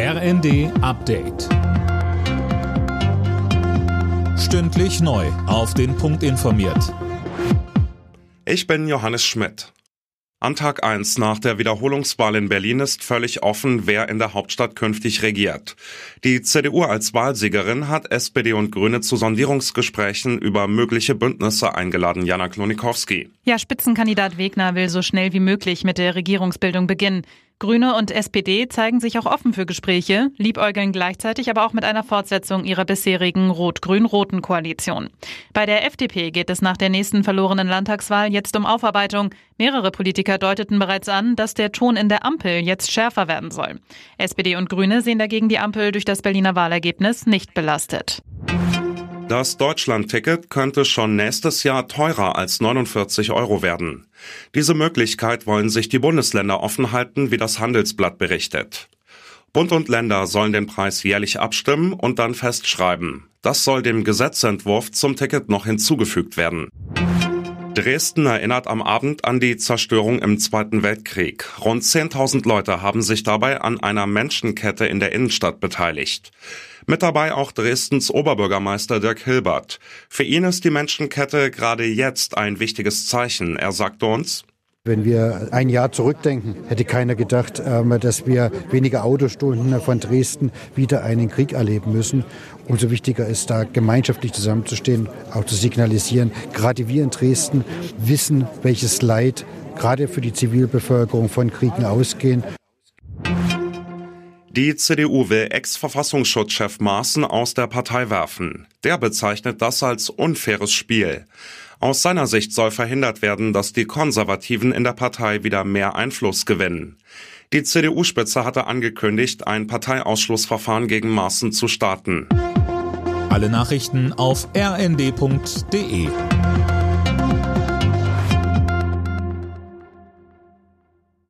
RND Update. Stündlich neu. Auf den Punkt informiert. Ich bin Johannes Schmidt. An Tag 1 nach der Wiederholungswahl in Berlin ist völlig offen, wer in der Hauptstadt künftig regiert. Die CDU als Wahlsiegerin hat SPD und Grüne zu Sondierungsgesprächen über mögliche Bündnisse eingeladen, Jana Klonikowski. Ja, Spitzenkandidat Wegner will so schnell wie möglich mit der Regierungsbildung beginnen. Grüne und SPD zeigen sich auch offen für Gespräche, liebäugeln gleichzeitig aber auch mit einer Fortsetzung ihrer bisherigen rot-grün-roten Koalition. Bei der FDP geht es nach der nächsten verlorenen Landtagswahl jetzt um Aufarbeitung. Mehrere Politiker deuteten bereits an, dass der Ton in der Ampel jetzt schärfer werden soll. SPD und Grüne sehen dagegen die Ampel durch das Berliner Wahlergebnis nicht belastet. Das Deutschland-Ticket könnte schon nächstes Jahr teurer als 49 Euro werden. Diese Möglichkeit wollen sich die Bundesländer offen halten, wie das Handelsblatt berichtet. Bund und Länder sollen den Preis jährlich abstimmen und dann festschreiben. Das soll dem Gesetzentwurf zum Ticket noch hinzugefügt werden. Dresden erinnert am Abend an die Zerstörung im Zweiten Weltkrieg. Rund 10.000 Leute haben sich dabei an einer Menschenkette in der Innenstadt beteiligt. Mit dabei auch Dresdens Oberbürgermeister Dirk Hilbert. Für ihn ist die Menschenkette gerade jetzt ein wichtiges Zeichen. Er sagte uns, wenn wir ein Jahr zurückdenken, hätte keiner gedacht, ähm, dass wir weniger Autostunden von Dresden wieder einen Krieg erleben müssen. Umso wichtiger ist da gemeinschaftlich zusammenzustehen, auch zu signalisieren. Gerade wir in Dresden wissen, welches Leid gerade für die Zivilbevölkerung von Kriegen ausgehen. Die CDU will Ex-Verfassungsschutzchef Maaßen aus der Partei werfen. Der bezeichnet das als unfaires Spiel. Aus seiner Sicht soll verhindert werden, dass die Konservativen in der Partei wieder mehr Einfluss gewinnen. Die CDU-Spitze hatte angekündigt, ein Parteiausschlussverfahren gegen Maaßen zu starten. Alle Nachrichten auf rnd.de